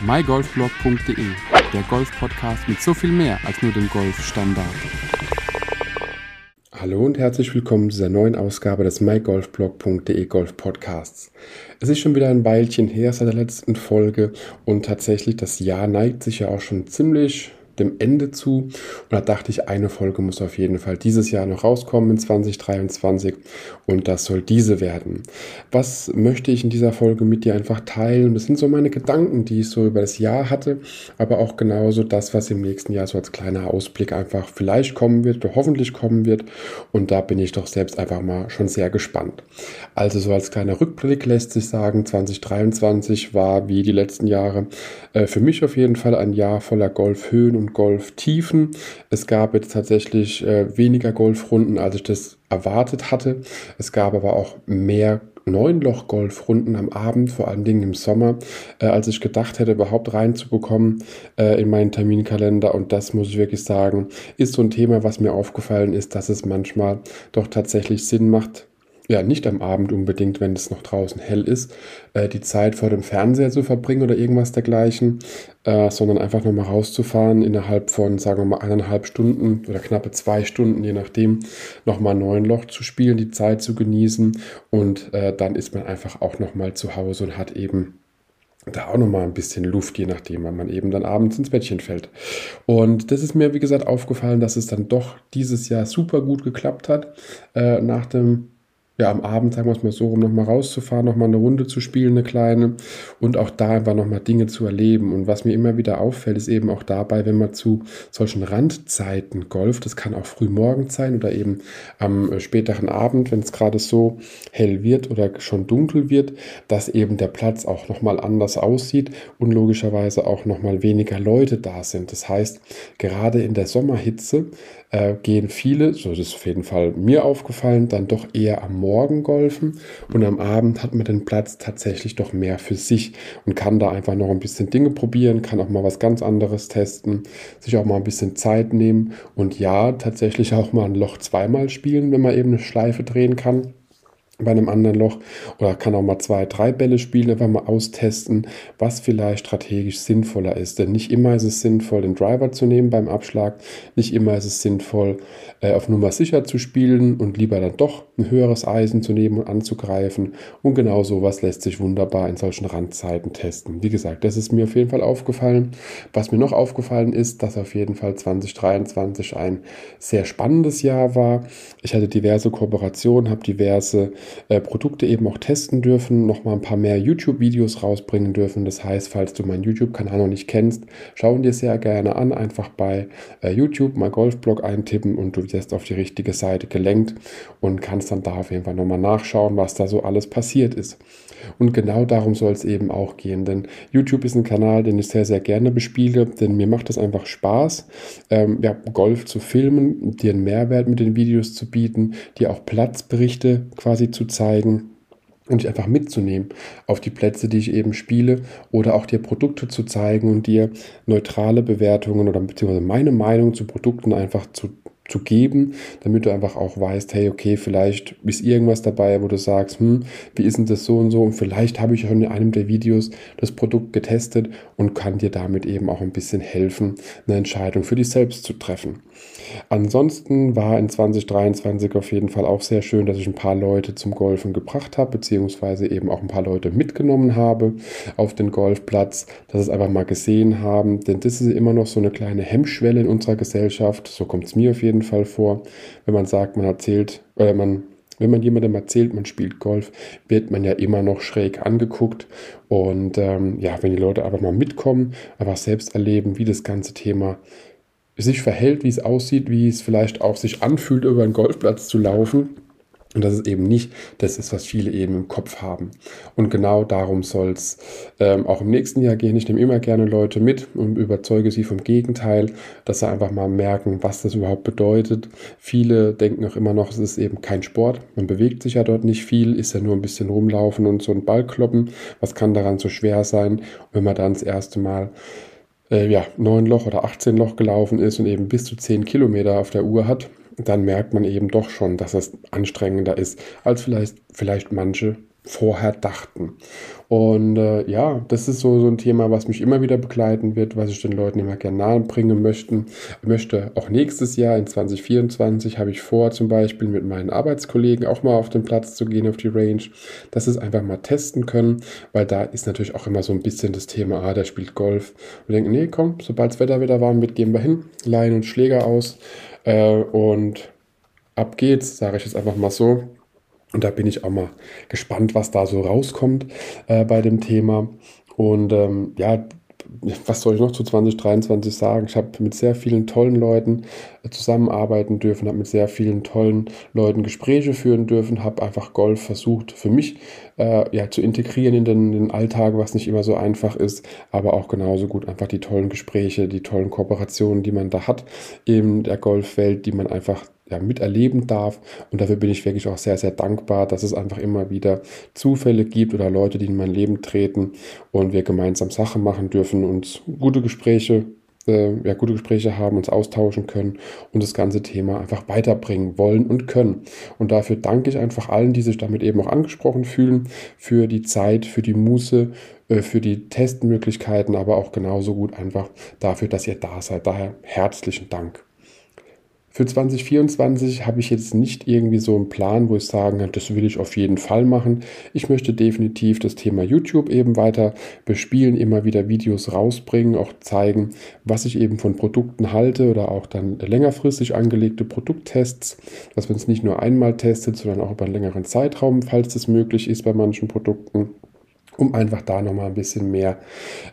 mygolfblog.de, der Golf-Podcast mit so viel mehr als nur dem Golfstandard. Hallo und herzlich willkommen zu dieser neuen Ausgabe des mygolfblog.de Golf Podcasts. Es ist schon wieder ein Weilchen her seit der letzten Folge und tatsächlich das Jahr neigt sich ja auch schon ziemlich dem Ende zu. Und da dachte ich, eine Folge muss auf jeden Fall dieses Jahr noch rauskommen in 2023 und das soll diese werden. Was möchte ich in dieser Folge mit dir einfach teilen? Das sind so meine Gedanken, die ich so über das Jahr hatte, aber auch genauso das, was im nächsten Jahr so als kleiner Ausblick einfach vielleicht kommen wird oder hoffentlich kommen wird. Und da bin ich doch selbst einfach mal schon sehr gespannt. Also so als kleiner Rückblick lässt sich sagen, 2023 war wie die letzten Jahre äh, für mich auf jeden Fall ein Jahr voller Golfhöhen und Golftiefen. Es gab jetzt tatsächlich äh, weniger Golfrunden, als ich das erwartet hatte. Es gab aber auch mehr Neunloch-Golfrunden am Abend, vor allen Dingen im Sommer, äh, als ich gedacht hätte, überhaupt reinzubekommen äh, in meinen Terminkalender. Und das muss ich wirklich sagen, ist so ein Thema, was mir aufgefallen ist, dass es manchmal doch tatsächlich Sinn macht, ja, nicht am Abend unbedingt, wenn es noch draußen hell ist, äh, die Zeit vor dem Fernseher zu verbringen oder irgendwas dergleichen, äh, sondern einfach nochmal rauszufahren, innerhalb von, sagen wir mal, eineinhalb Stunden oder knappe zwei Stunden, je nachdem, nochmal neun Loch zu spielen, die Zeit zu genießen und äh, dann ist man einfach auch nochmal zu Hause und hat eben da auch nochmal ein bisschen Luft, je nachdem, wann man eben dann abends ins Bettchen fällt. Und das ist mir, wie gesagt, aufgefallen, dass es dann doch dieses Jahr super gut geklappt hat. Äh, nach dem ja, am Abend, sagen wir es mal so, um nochmal rauszufahren, nochmal eine Runde zu spielen, eine kleine und auch da einfach nochmal Dinge zu erleben. Und was mir immer wieder auffällt, ist eben auch dabei, wenn man zu solchen Randzeiten golft, das kann auch früh morgens sein oder eben am äh, späteren Abend, wenn es gerade so hell wird oder schon dunkel wird, dass eben der Platz auch nochmal anders aussieht und logischerweise auch nochmal weniger Leute da sind. Das heißt, gerade in der Sommerhitze äh, gehen viele, so ist es auf jeden Fall mir aufgefallen, dann doch eher am Morgen golfen. Und am Abend hat man den Platz tatsächlich doch mehr für sich und kann da einfach noch ein bisschen Dinge probieren, kann auch mal was ganz anderes testen, sich auch mal ein bisschen Zeit nehmen und ja, tatsächlich auch mal ein Loch zweimal spielen, wenn man eben eine Schleife drehen kann bei einem anderen Loch oder kann auch mal zwei, drei Bälle spielen, einfach mal austesten, was vielleicht strategisch sinnvoller ist. Denn nicht immer ist es sinnvoll, den Driver zu nehmen beim Abschlag, nicht immer ist es sinnvoll, äh, auf Nummer sicher zu spielen und lieber dann doch ein höheres Eisen zu nehmen und anzugreifen. Und genau sowas lässt sich wunderbar in solchen Randzeiten testen. Wie gesagt, das ist mir auf jeden Fall aufgefallen. Was mir noch aufgefallen ist, dass auf jeden Fall 2023 ein sehr spannendes Jahr war. Ich hatte diverse Kooperationen, habe diverse äh, Produkte eben auch testen dürfen, noch mal ein paar mehr YouTube-Videos rausbringen dürfen. Das heißt, falls du meinen YouTube-Kanal noch nicht kennst, schau ihn dir sehr gerne an. Einfach bei äh, YouTube mal Golfblog eintippen und du wirst auf die richtige Seite gelenkt und kannst dann da auf jeden Fall nochmal nachschauen, was da so alles passiert ist. Und genau darum soll es eben auch gehen, denn YouTube ist ein Kanal, den ich sehr, sehr gerne bespiele, denn mir macht es einfach Spaß, ähm, ja, Golf zu filmen, dir einen Mehrwert mit den Videos zu bieten, dir auch Platzberichte quasi zu zu zeigen und dich einfach mitzunehmen auf die Plätze, die ich eben spiele oder auch dir Produkte zu zeigen und dir neutrale Bewertungen oder beziehungsweise meine Meinung zu Produkten einfach zu zu geben, damit du einfach auch weißt, hey, okay, vielleicht ist irgendwas dabei, wo du sagst, hm, wie ist denn das so und so und vielleicht habe ich schon in einem der Videos das Produkt getestet und kann dir damit eben auch ein bisschen helfen, eine Entscheidung für dich selbst zu treffen. Ansonsten war in 2023 auf jeden Fall auch sehr schön, dass ich ein paar Leute zum Golfen gebracht habe, beziehungsweise eben auch ein paar Leute mitgenommen habe auf den Golfplatz, dass es einfach mal gesehen haben, denn das ist immer noch so eine kleine Hemmschwelle in unserer Gesellschaft, so kommt es mir auf jeden Fall vor. Wenn man sagt, man erzählt, oder man, wenn man jemandem erzählt, man spielt Golf, wird man ja immer noch schräg angeguckt. Und ähm, ja, wenn die Leute einfach mal mitkommen, einfach selbst erleben, wie das ganze Thema sich verhält, wie es aussieht, wie es vielleicht auch sich anfühlt, über einen Golfplatz zu laufen und das ist eben nicht das ist, was viele eben im Kopf haben. Und genau darum soll es ähm, auch im nächsten Jahr gehen. Ich nehme immer gerne Leute mit und überzeuge sie vom Gegenteil, dass sie einfach mal merken, was das überhaupt bedeutet. Viele denken auch immer noch, es ist eben kein Sport. Man bewegt sich ja dort nicht viel, ist ja nur ein bisschen rumlaufen und so ein Ball kloppen. Was kann daran so schwer sein? Wenn man dann das erste Mal äh, ja, 9 Loch oder 18 Loch gelaufen ist und eben bis zu 10 Kilometer auf der Uhr hat, dann merkt man eben doch schon, dass es anstrengender ist, als vielleicht, vielleicht manche vorher dachten. Und äh, ja, das ist so, so ein Thema, was mich immer wieder begleiten wird, was ich den Leuten immer gerne nahe bringen möchten, möchte. Auch nächstes Jahr in 2024 habe ich vor, zum Beispiel mit meinen Arbeitskollegen auch mal auf den Platz zu gehen, auf die Range, dass sie es einfach mal testen können, weil da ist natürlich auch immer so ein bisschen das Thema, ah, der spielt Golf. Und denken, nee, komm, sobald das Wetter wieder warm wird, gehen wir hin, leihen uns Schläger aus äh, und ab geht's, sage ich jetzt einfach mal so. Und da bin ich auch mal gespannt, was da so rauskommt äh, bei dem Thema. Und ähm, ja, was soll ich noch zu 2023 sagen? Ich habe mit sehr vielen tollen Leuten äh, zusammenarbeiten dürfen, habe mit sehr vielen tollen Leuten Gespräche führen dürfen, habe einfach Golf versucht für mich äh, ja, zu integrieren in den, den Alltag, was nicht immer so einfach ist, aber auch genauso gut einfach die tollen Gespräche, die tollen Kooperationen, die man da hat in der Golfwelt, die man einfach ja, miterleben darf. Und dafür bin ich wirklich auch sehr, sehr dankbar, dass es einfach immer wieder Zufälle gibt oder Leute, die in mein Leben treten und wir gemeinsam Sachen machen dürfen, uns gute Gespräche äh, ja, gute Gespräche haben, uns austauschen können und das ganze Thema einfach weiterbringen wollen und können. Und dafür danke ich einfach allen, die sich damit eben auch angesprochen fühlen, für die Zeit, für die Muße, äh, für die Testmöglichkeiten, aber auch genauso gut einfach dafür, dass ihr da seid. Daher herzlichen Dank. Für 2024 habe ich jetzt nicht irgendwie so einen Plan, wo ich sagen kann, das will ich auf jeden Fall machen. Ich möchte definitiv das Thema YouTube eben weiter bespielen, immer wieder Videos rausbringen, auch zeigen, was ich eben von Produkten halte oder auch dann längerfristig angelegte Produkttests, dass man es nicht nur einmal testet, sondern auch über einen längeren Zeitraum, falls das möglich ist bei manchen Produkten um einfach da nochmal ein bisschen mehr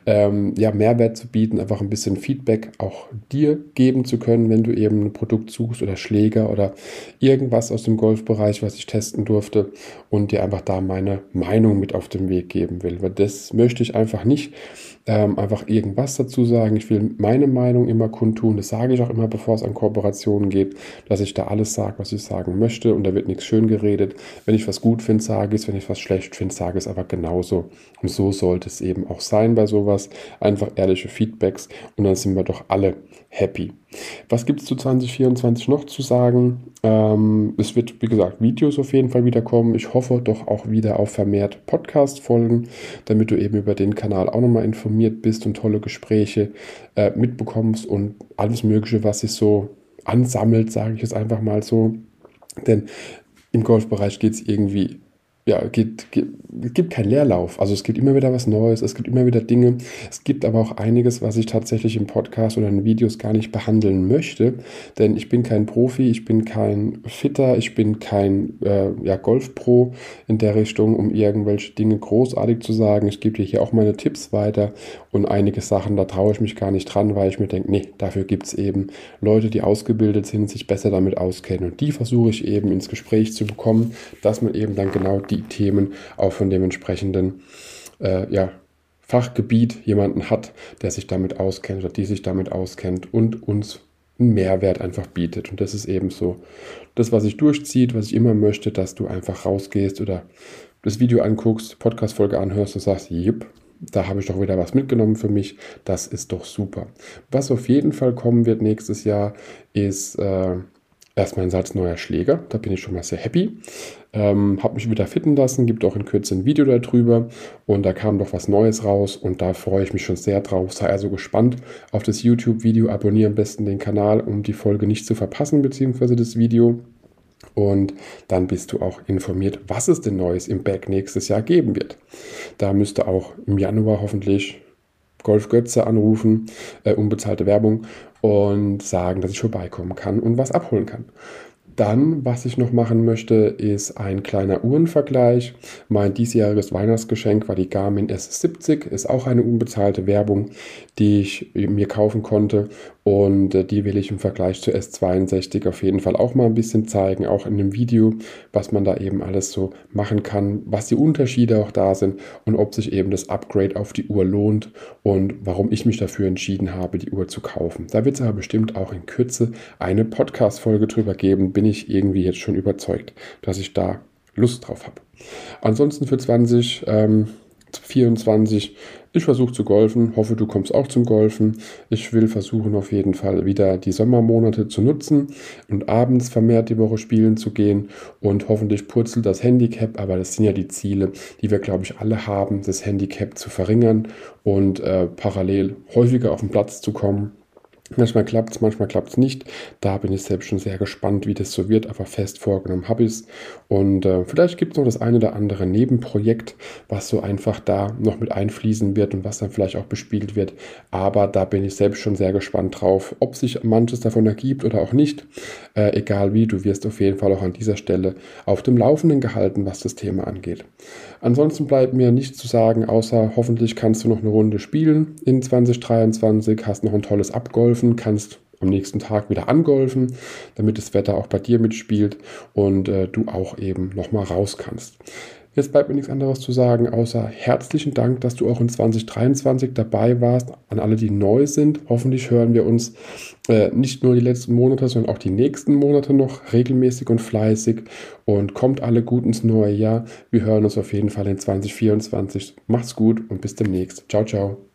ähm, ja, Mehrwert zu bieten, einfach ein bisschen Feedback auch dir geben zu können, wenn du eben ein Produkt suchst oder Schläger oder irgendwas aus dem Golfbereich, was ich testen durfte und dir einfach da meine Meinung mit auf den Weg geben will. Weil das möchte ich einfach nicht ähm, einfach irgendwas dazu sagen. Ich will meine Meinung immer kundtun. Das sage ich auch immer, bevor es an Kooperationen geht, dass ich da alles sage, was ich sagen möchte. Und da wird nichts schön geredet. Wenn ich was gut finde, sage ich es. Wenn ich was schlecht finde, sage ich es aber genauso. Und so sollte es eben auch sein bei sowas. Einfach ehrliche Feedbacks. Und dann sind wir doch alle happy. Was gibt es zu 2024 noch zu sagen? Ähm, es wird, wie gesagt, Videos auf jeden Fall wieder kommen. Ich hoffe doch auch wieder auf vermehrt Podcast-Folgen, damit du eben über den Kanal auch nochmal informiert bist und tolle Gespräche äh, mitbekommst und alles Mögliche, was sich so ansammelt, sage ich es einfach mal so. Denn im Golfbereich geht es irgendwie ja, geht, geht, es gibt keinen Leerlauf. Also es gibt immer wieder was Neues, es gibt immer wieder Dinge. Es gibt aber auch einiges, was ich tatsächlich im Podcast oder in Videos gar nicht behandeln möchte. Denn ich bin kein Profi, ich bin kein Fitter, ich bin kein äh, ja, Golfpro in der Richtung, um irgendwelche Dinge großartig zu sagen. Ich gebe dir hier auch meine Tipps weiter und einige Sachen, da traue ich mich gar nicht dran, weil ich mir denke, nee, dafür gibt es eben Leute, die ausgebildet sind, sich besser damit auskennen. Und die versuche ich eben ins Gespräch zu bekommen, dass man eben dann genau die die Themen auch von dem entsprechenden äh, ja, Fachgebiet jemanden hat, der sich damit auskennt oder die sich damit auskennt und uns einen Mehrwert einfach bietet. Und das ist eben so das, was sich durchzieht, was ich immer möchte, dass du einfach rausgehst oder das Video anguckst, Podcast-Folge anhörst und sagst, jipp, da habe ich doch wieder was mitgenommen für mich. Das ist doch super. Was auf jeden Fall kommen wird nächstes Jahr, ist äh, erstmal ein Satz neuer Schläger. Da bin ich schon mal sehr happy. Ähm, habe mich wieder fitten lassen, gibt auch in Kürze ein Video darüber und da kam doch was Neues raus und da freue ich mich schon sehr drauf. Sei also gespannt auf das YouTube-Video. Abonniere am besten den Kanal, um die Folge nicht zu verpassen, beziehungsweise das Video. Und dann bist du auch informiert, was es denn Neues im Back nächstes Jahr geben wird. Da müsste auch im Januar hoffentlich Golf Götze anrufen, äh, unbezahlte Werbung und sagen, dass ich vorbeikommen kann und was abholen kann. Dann, was ich noch machen möchte, ist ein kleiner Uhrenvergleich. Mein diesjähriges Weihnachtsgeschenk war die Garmin S70, ist auch eine unbezahlte Werbung, die ich mir kaufen konnte und äh, die will ich im Vergleich zur S62 auf jeden Fall auch mal ein bisschen zeigen, auch in einem Video, was man da eben alles so machen kann, was die Unterschiede auch da sind und ob sich eben das Upgrade auf die Uhr lohnt und warum ich mich dafür entschieden habe, die Uhr zu kaufen. Da wird es aber bestimmt auch in Kürze eine Podcast-Folge drüber geben, bin ich irgendwie jetzt schon überzeugt, dass ich da Lust drauf habe. Ansonsten für 20, ähm, 24. Ich versuche zu golfen, hoffe du kommst auch zum Golfen. Ich will versuchen auf jeden Fall wieder die Sommermonate zu nutzen und abends vermehrt die Woche spielen zu gehen und hoffentlich purzelt das Handicap, aber das sind ja die Ziele, die wir glaube ich alle haben, das Handicap zu verringern und äh, parallel häufiger auf den Platz zu kommen Manchmal klappt es, manchmal klappt es nicht. Da bin ich selbst schon sehr gespannt, wie das so wird, aber fest vorgenommen habe ich es. Und äh, vielleicht gibt es noch das eine oder andere Nebenprojekt, was so einfach da noch mit einfließen wird und was dann vielleicht auch bespielt wird. Aber da bin ich selbst schon sehr gespannt drauf, ob sich manches davon ergibt oder auch nicht. Äh, egal wie, du wirst auf jeden Fall auch an dieser Stelle auf dem Laufenden gehalten, was das Thema angeht. Ansonsten bleibt mir nichts zu sagen, außer hoffentlich kannst du noch eine Runde spielen in 2023, hast noch ein tolles Abgolfen, kannst am nächsten Tag wieder angolfen, damit das Wetter auch bei dir mitspielt und äh, du auch eben nochmal raus kannst. Jetzt bleibt mir nichts anderes zu sagen, außer herzlichen Dank, dass du auch in 2023 dabei warst. An alle, die neu sind. Hoffentlich hören wir uns äh, nicht nur die letzten Monate, sondern auch die nächsten Monate noch regelmäßig und fleißig. Und kommt alle gut ins neue Jahr. Wir hören uns auf jeden Fall in 2024. Macht's gut und bis demnächst. Ciao, ciao.